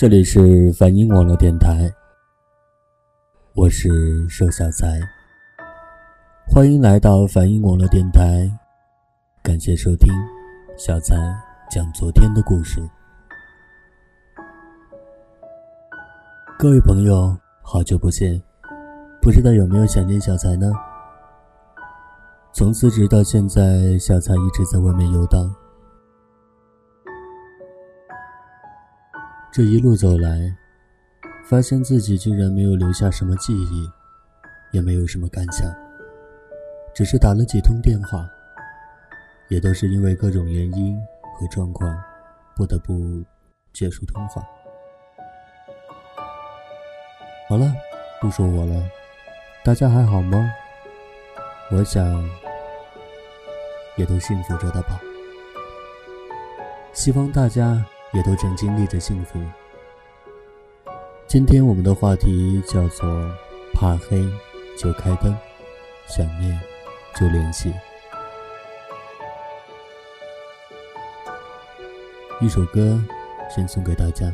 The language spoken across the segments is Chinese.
这里是梵音网络电台，我是瘦小才，欢迎来到梵音网络电台，感谢收听小才讲昨天的故事。各位朋友，好久不见，不知道有没有想念小才呢？从辞职到现在，小才一直在外面游荡。这一路走来，发现自己竟然没有留下什么记忆，也没有什么感想，只是打了几通电话，也都是因为各种原因和状况，不得不结束通话。好了，不说我了，大家还好吗？我想，也都幸福着的吧。希望大家。也都正经历着幸福。今天我们的话题叫做“怕黑就开灯，想念就联系”。一首歌，先送给大家。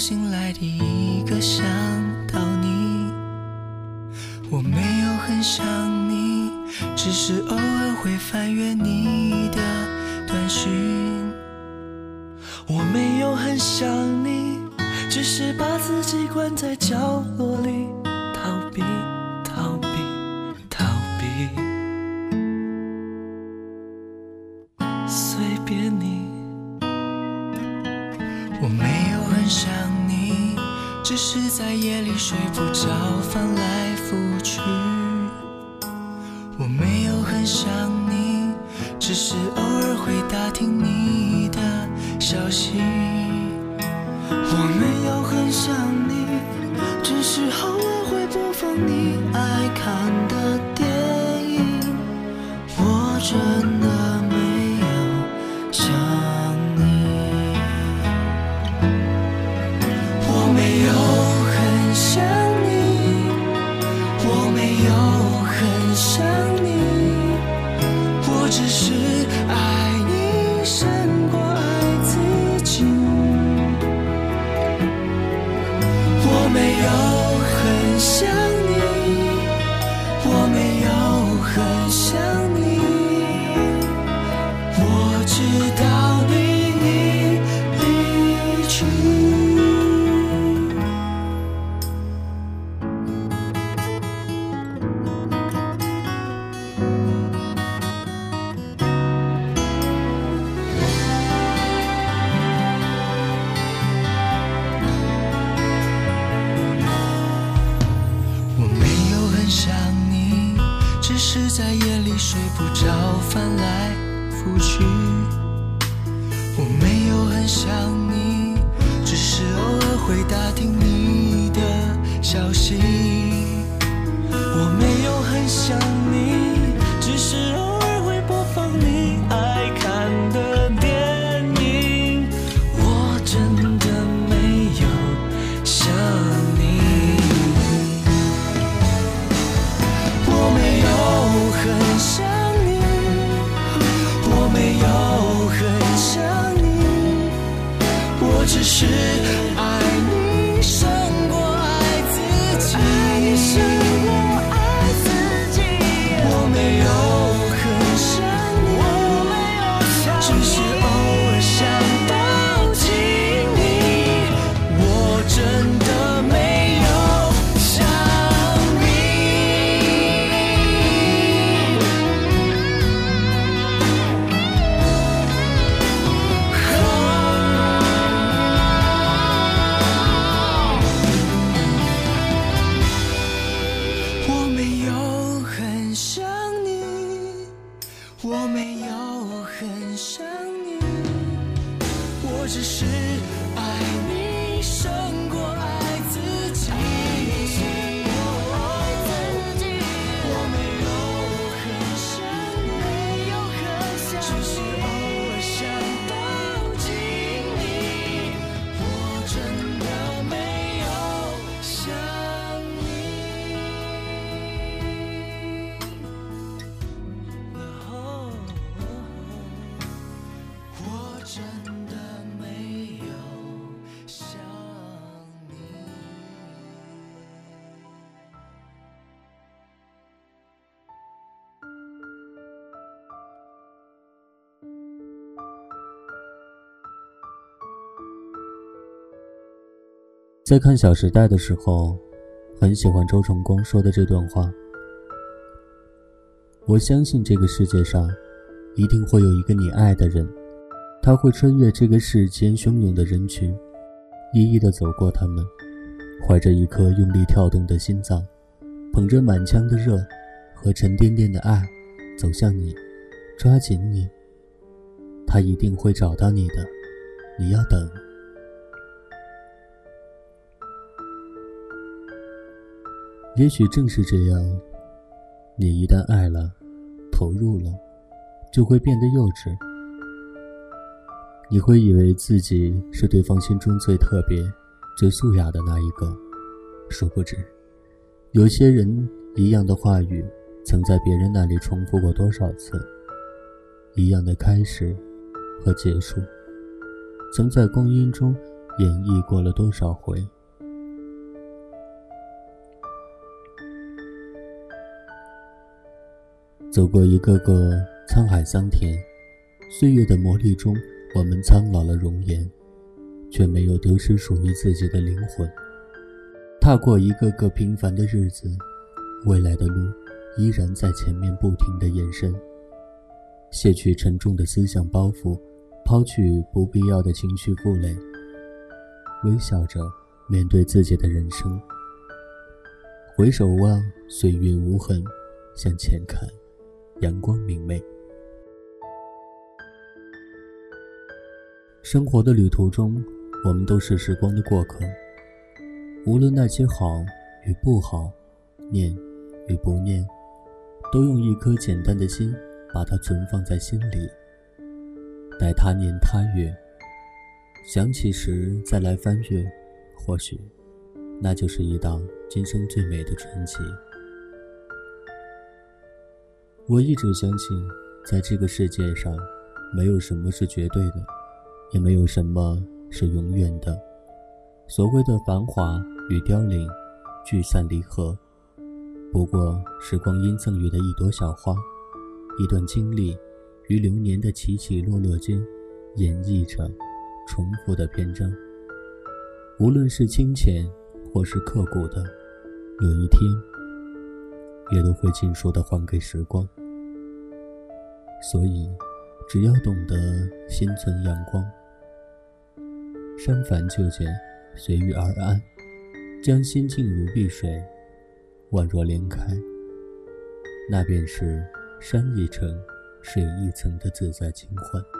醒来第一个想到你，我没有很想你，只是偶尔会翻阅你的短讯。我没有很想你，只是把自己关在角落里，逃避，逃避，逃避，随便你。我没想你。只是在夜里睡不着，翻来覆去。我没有很想你，只是偶尔会打听你的消息。在看《小时代》的时候，很喜欢周崇光说的这段话。我相信这个世界上，一定会有一个你爱的人，他会穿越这个世间汹涌的人群，一一的走过他们，怀着一颗用力跳动的心脏，捧着满腔的热和沉甸甸的爱，走向你，抓紧你。他一定会找到你的，你要等。也许正是这样，你一旦爱了，投入了，就会变得幼稚。你会以为自己是对方心中最特别、最素雅的那一个，殊不知，有些人一样的话语，曾在别人那里重复过多少次；一样的开始和结束，曾在光阴中演绎过了多少回。走过一个个沧海桑田，岁月的磨砺中，我们苍老了容颜，却没有丢失属于自己的灵魂。踏过一个个平凡的日子，未来的路依然在前面不停的延伸。卸去沉重的思想包袱，抛去不必要的情绪负累，微笑着面对自己的人生。回首望岁月无痕，向前看。阳光明媚。生活的旅途中，我们都是时光的过客。无论那些好与不好，念与不念，都用一颗简单的心把它存放在心里。待他年他月，想起时再来翻阅，或许那就是一档今生最美的传奇。我一直相信，在这个世界上，没有什么是绝对的，也没有什么是永远的。所谓的繁华与凋零，聚散离合，不过是光阴赠予的一朵小花，一段经历，于流年的起起落落间，演绎着重复的篇章。无论是清浅，或是刻骨的，有一天，也都会尽数的还给时光。所以，只要懂得心存阳光，山繁就简，随遇而安，将心静如碧水，宛若莲开，那便是山一程，水一程的自在清欢。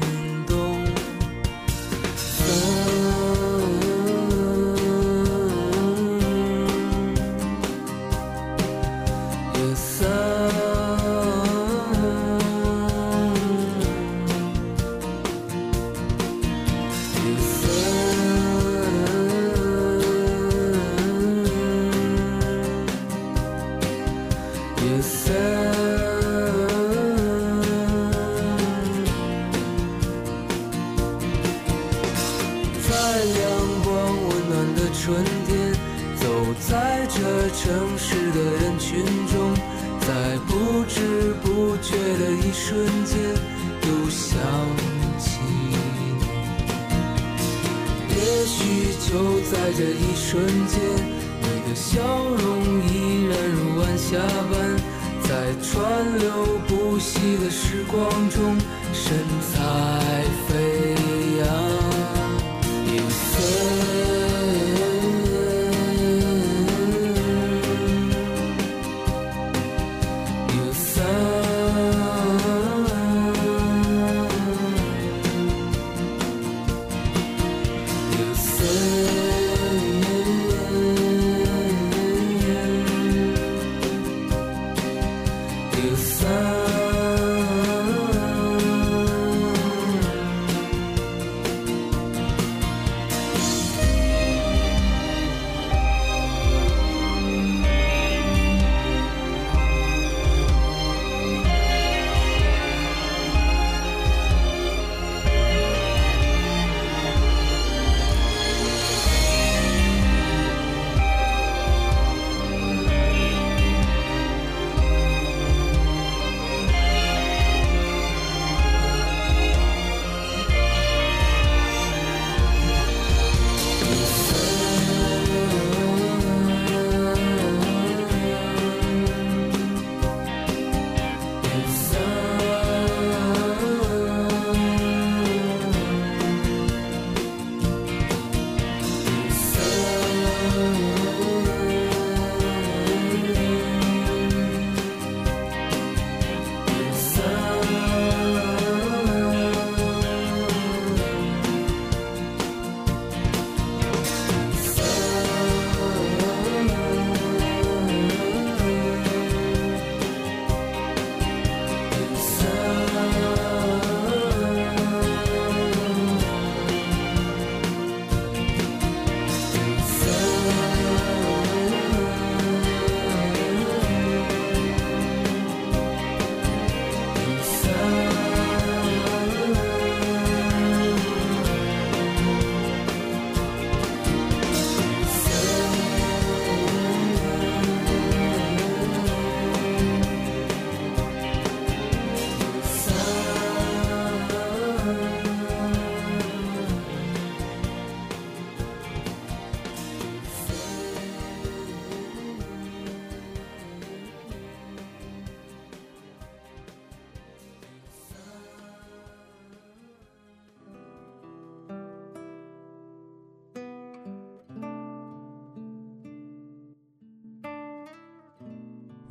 瞬间，你的笑容依然如晚霞般，在川流不息的时光中，神采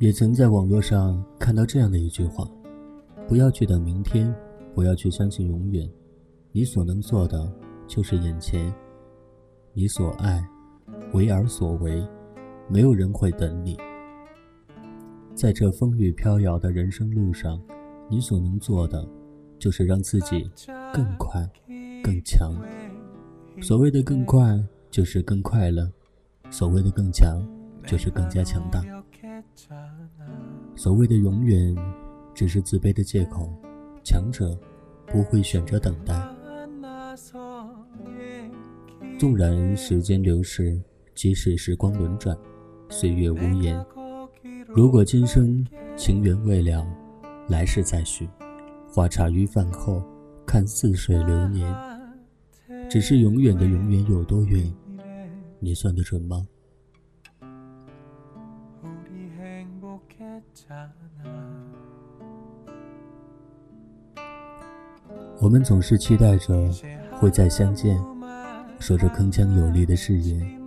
也曾在网络上看到这样的一句话：不要去等明天，不要去相信永远，你所能做的就是眼前。你所爱，为而所为，没有人会等你。在这风雨飘摇的人生路上，你所能做的就是让自己更快、更强。所谓的更快，就是更快乐；所谓的更强，就是更加强大。所谓的永远，只是自卑的借口。强者不会选择等待。纵然时间流逝，即使时光轮转，岁月无言。如果今生情缘未了，来世再续。花茶余饭后，看似水流年。只是永远的永远有多远？你算得准吗？我们总是期待着会再相见，说着铿锵有力的誓言，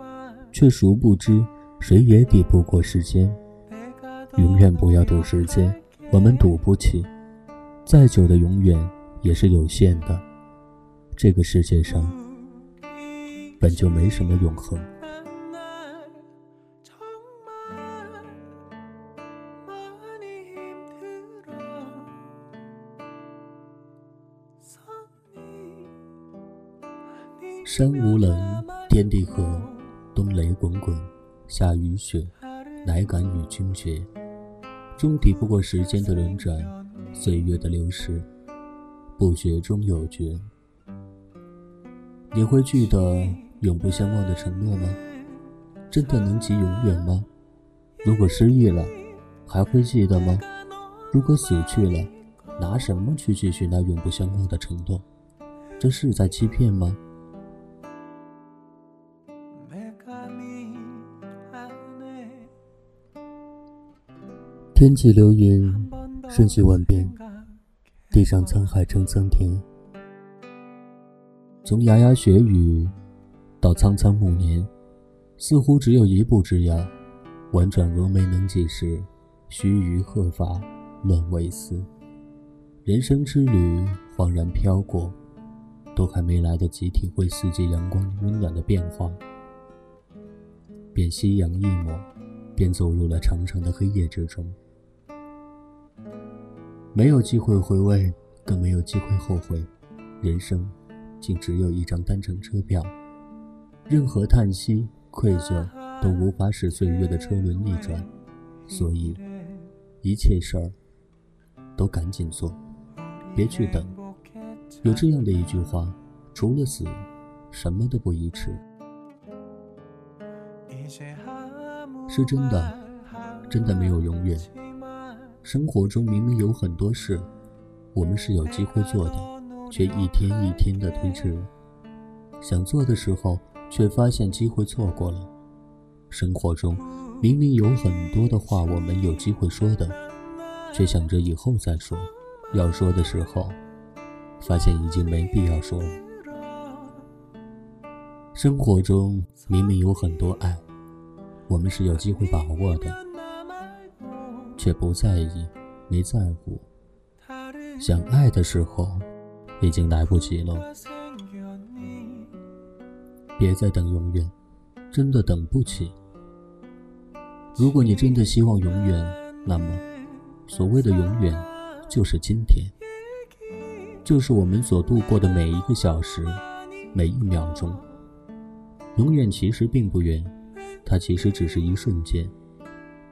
却殊不知谁也抵不过时间。永远不要赌时间，我们赌不起。再久的永远也是有限的。这个世界上本就没什么永恒。山无棱，天地合，冬雷滚滚，夏雨雪，乃敢与君绝。终抵不过时间的轮转，岁月的流逝，不觉中有觉。你会记得永不相忘的承诺吗？真的能及永远吗？如果失忆了，还会记得吗？如果死去了，拿什么去继续那永不相忘的承诺？这是在欺骗吗？天际流云，瞬息万变，地上沧海成桑田。从牙牙学语到苍苍暮年，似乎只有一步之遥。婉转蛾眉能几时？须臾鹤发乱为丝。人生之旅恍然飘过，都还没来得及体会四季阳光温暖的变化，便夕阳一抹，便走入了长长的黑夜之中。没有机会回味，更没有机会后悔，人生。竟只有一张单程车票，任何叹息、愧疚都无法使岁月的车轮逆转，所以一切事儿都赶紧做，别去等。有这样的一句话：除了死，什么都不宜迟。是真的，真的没有永远。生活中明明有很多事，我们是有机会做的。却一天一天的推迟，想做的时候，却发现机会错过了。生活中明明有很多的话我们有机会说的，却想着以后再说。要说的时候，发现已经没必要说了。生活中明明有很多爱，我们是有机会把握的，却不在意，没在乎。想爱的时候。已经来不及了，别再等永远，真的等不起。如果你真的希望永远，那么，所谓的永远，就是今天，就是我们所度过的每一个小时，每一秒钟。永远其实并不远，它其实只是一瞬间，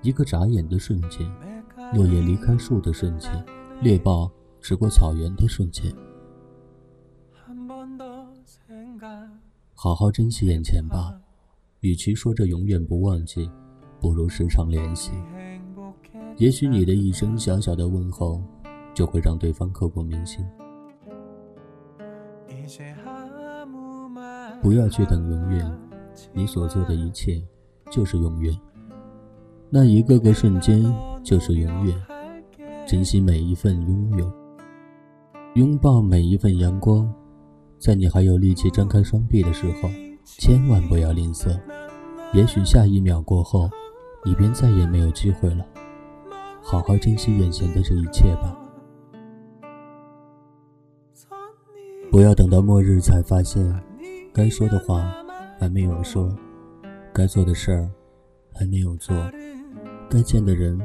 一个眨眼的瞬间，落叶离开树的瞬间，猎豹驰过草原的瞬间。好好珍惜眼前吧，与其说着永远不忘记，不如时常联系。也许你的一声小小的问候，就会让对方刻骨铭心。不要去等永远，你所做的一切就是永远。那一个个瞬间就是永远。珍惜每一份拥有，拥抱每一份阳光。在你还有力气张开双臂的时候，千万不要吝啬。也许下一秒过后，你便再也没有机会了。好好珍惜眼前的这一切吧。不要等到末日才发现，该说的话还没有说，该做的事儿还没有做，该见的人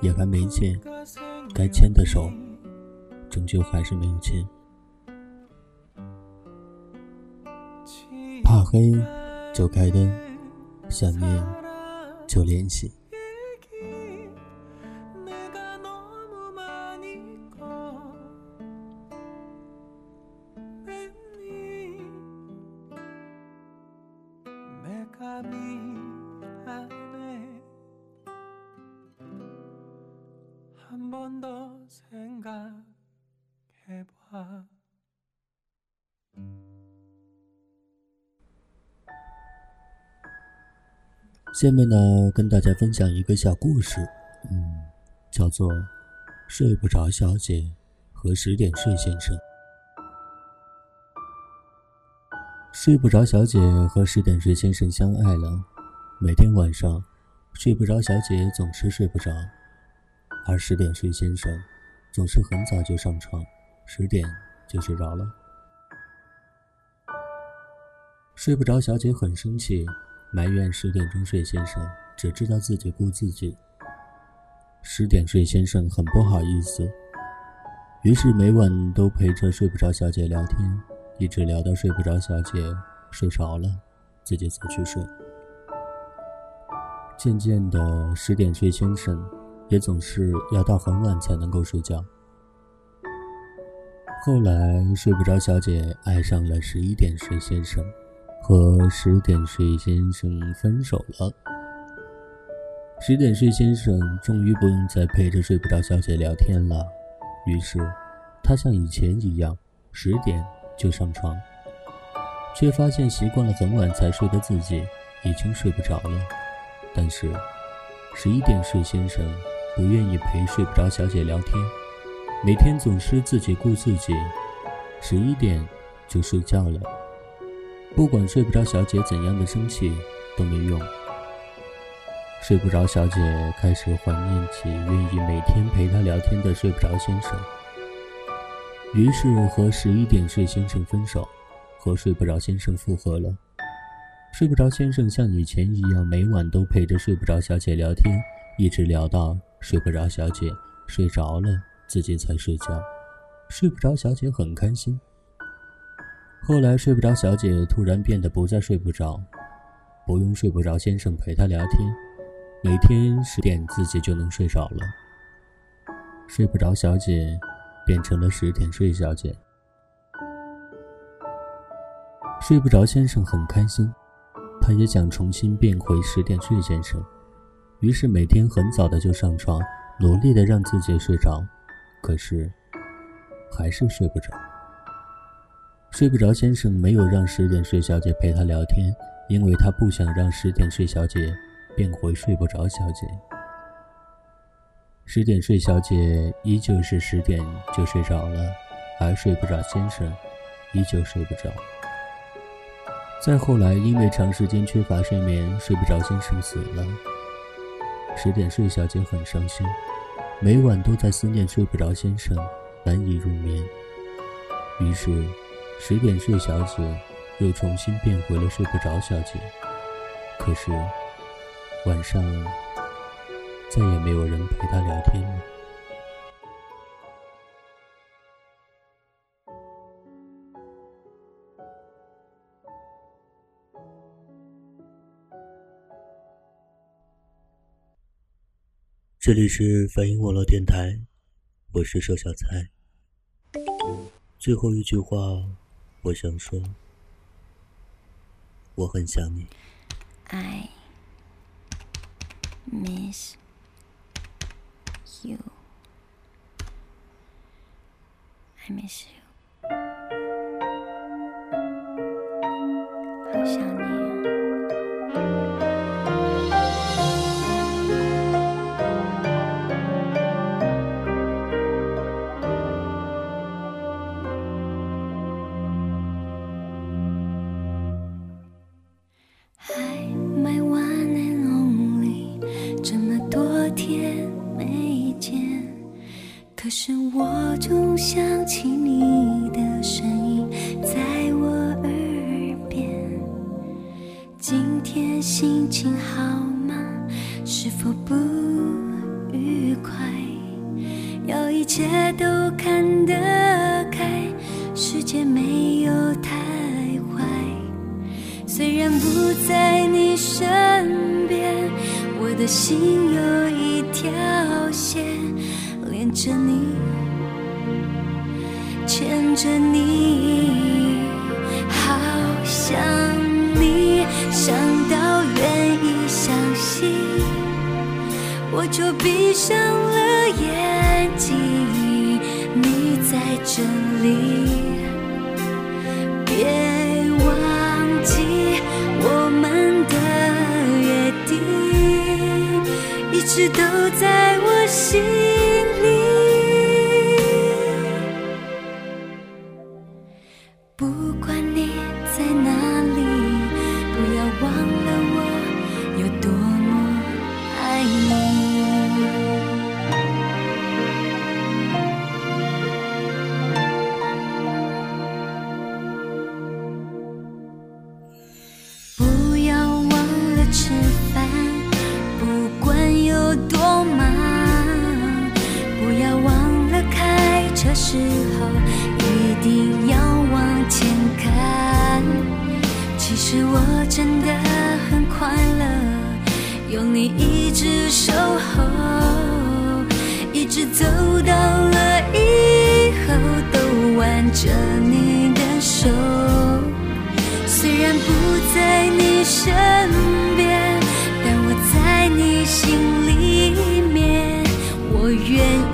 也还没见，该牵的手终究还是没有牵。怕黑就开灯，想念就联系。下面呢，跟大家分享一个小故事，嗯，叫做《睡不着小姐和十点睡先生》。睡不着小姐和十点睡先生相爱了，每天晚上，睡不着小姐总是睡不着，而十点睡先生总是很早就上床，十点就睡着了。睡不着小姐很生气。埋怨十点钟睡先生只知道自己顾自己。十点睡先生很不好意思，于是每晚都陪着睡不着小姐聊天，一直聊到睡不着小姐睡着了，自己才去睡。渐渐的，十点睡先生也总是要到很晚才能够睡觉。后来睡不着小姐爱上了十一点睡先生，和十点睡先生分手了。十点睡先生终于不用再陪着睡不着小姐聊天了，于是他像以前一样十点就上床，却发现习惯了很晚才睡的自己已经睡不着了。但是十一点睡先生不愿意陪睡不着小姐聊天。每天总是自己顾自己，十一点就睡觉了。不管睡不着小姐怎样的生气都没用。睡不着小姐开始怀念起愿意每天陪她聊天的睡不着先生，于是和十一点睡先生分手，和睡不着先生复合了。睡不着先生像以前一样，每晚都陪着睡不着小姐聊天，一直聊到睡不着小姐睡着了。自己才睡觉，睡不着。小姐很开心。后来睡不着，小姐突然变得不再睡不着，不用睡不着先生陪她聊天，每天十点自己就能睡着了。睡不着，小姐变成了十点睡小姐。睡不着，先生很开心，他也想重新变回十点睡先生，于是每天很早的就上床，努力的让自己睡着。可是，还是睡不着。睡不着先生没有让十点睡小姐陪他聊天，因为他不想让十点睡小姐变回睡不着小姐。十点睡小姐依旧是十点就睡着了，而睡不着先生依旧睡不着。再后来，因为长时间缺乏睡眠，睡不着先生死了。十点睡小姐很伤心。每晚都在思念睡不着先生，难以入眠。于是，十点睡小姐又重新变回了睡不着小姐。可是，晚上再也没有人陪她聊天了。这里是反音网络电台，我是瘦小菜。最后一句话，我想说，我很想你。I miss you. I miss you. 好想你。可是我总想起你的声音在我耳边，今天心情好吗？是否不愉快？要一切都看得开，世界没有太坏。虽然不在你身边，我的心有闭上了眼睛。你在这里，别忘记我们的约定，一直都在我心。走到了以后都挽。着你的手，虽然不在你身边，但我在你心里面，我愿。